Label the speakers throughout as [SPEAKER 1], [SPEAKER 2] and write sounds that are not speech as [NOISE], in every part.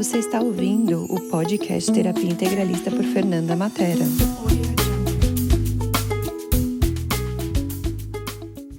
[SPEAKER 1] Você está ouvindo o podcast Terapia Integralista por Fernanda Matera.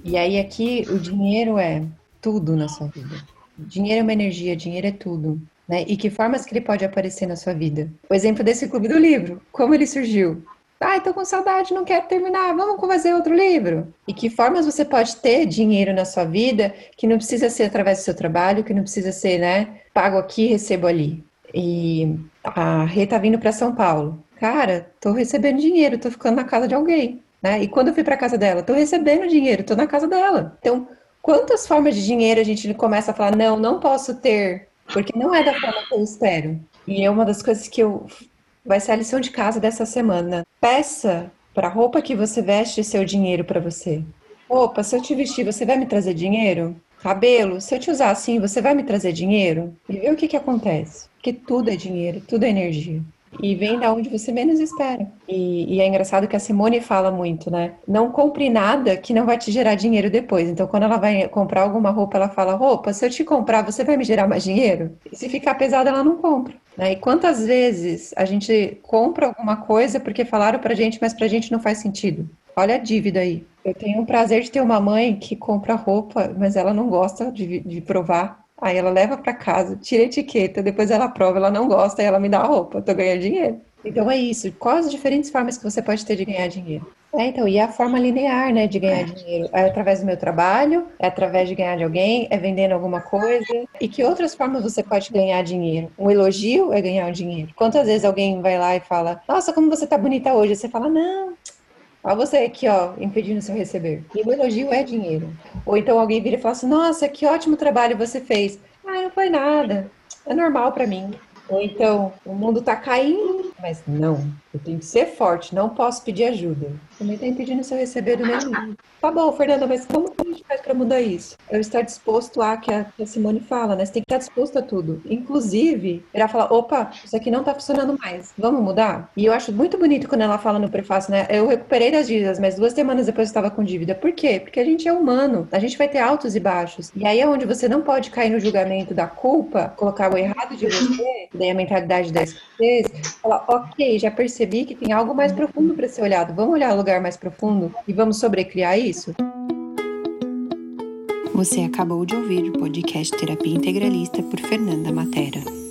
[SPEAKER 2] E aí aqui o dinheiro é tudo na sua vida. Dinheiro é uma energia, dinheiro é tudo. Né? E que formas que ele pode aparecer na sua vida? O exemplo desse clube do livro, como ele surgiu? Ai, tô com saudade, não quero terminar, vamos fazer outro livro. E que formas você pode ter dinheiro na sua vida que não precisa ser através do seu trabalho, que não precisa ser, né, pago aqui, recebo ali. E a Rê tá vindo para São Paulo. Cara, tô recebendo dinheiro, tô ficando na casa de alguém, né? E quando eu fui para casa dela, tô recebendo dinheiro, tô na casa dela. Então, quantas formas de dinheiro a gente começa a falar, não, não posso ter, porque não é da forma que eu espero. E é uma das coisas que eu vai ser a lição de casa dessa semana. Peça para a roupa que você veste seu dinheiro para você. Roupa, se eu te vestir, você vai me trazer dinheiro? Cabelo, se eu te usar assim, você vai me trazer dinheiro? E vê o que, que acontece. Porque tudo é dinheiro, tudo é energia e vem da onde você menos espera. E, e, é engraçado que a Simone fala muito, né? Não compre nada que não vai te gerar dinheiro depois. Então, quando ela vai comprar alguma roupa, ela fala: roupa, se eu te comprar, você vai me gerar mais dinheiro? E se ficar pesada, ela não compra. Né? E quantas vezes a gente compra alguma coisa porque falaram pra gente, mas pra gente não faz sentido? Olha a dívida aí. Eu tenho o prazer de ter uma mãe que compra roupa, mas ela não gosta de, de provar Aí ela leva para casa, tira a etiqueta, depois ela prova, ela não gosta e ela me dá a roupa, eu tô ganhando dinheiro. Então é isso. Quais as diferentes formas que você pode ter de ganhar dinheiro? É, então, e a forma linear, né, de ganhar é. dinheiro? É através do meu trabalho, é através de ganhar de alguém, é vendendo alguma coisa. E que outras formas você pode ganhar dinheiro? Um elogio é ganhar dinheiro. Quantas vezes alguém vai lá e fala, nossa, como você tá bonita hoje? Você fala, não, Olha você aqui, ó, impedindo seu receber. E o elogio é dinheiro. Ou então alguém vira e fala assim: Nossa, que ótimo trabalho você fez. Ah, não foi nada. É normal para mim. Ou então, o mundo tá caindo, mas não, eu tenho que ser forte, não posso pedir ajuda. Também está impedindo se eu receber do mesmo. Tá bom, Fernanda, mas como gente faz para mudar isso? Eu estar disposto a, que a, Simone fala, né? Você tem que estar disposto a tudo. Inclusive, ela fala, opa, isso aqui não tá funcionando mais, vamos mudar? E eu acho muito bonito quando ela fala no prefácio, né? Eu recuperei das dívidas, mas duas semanas depois eu estava com dívida. Por quê? Porque a gente é humano, a gente vai ter altos e baixos. E aí é onde você não pode cair no julgamento da culpa, colocar o errado de você, [LAUGHS] daí a mentalidade da escassez, falar, ok, já percebi percebi que tem algo mais profundo para ser olhado. Vamos olhar o lugar mais profundo e vamos sobrecriar isso?
[SPEAKER 1] Você acabou de ouvir o podcast Terapia Integralista por Fernanda Matera.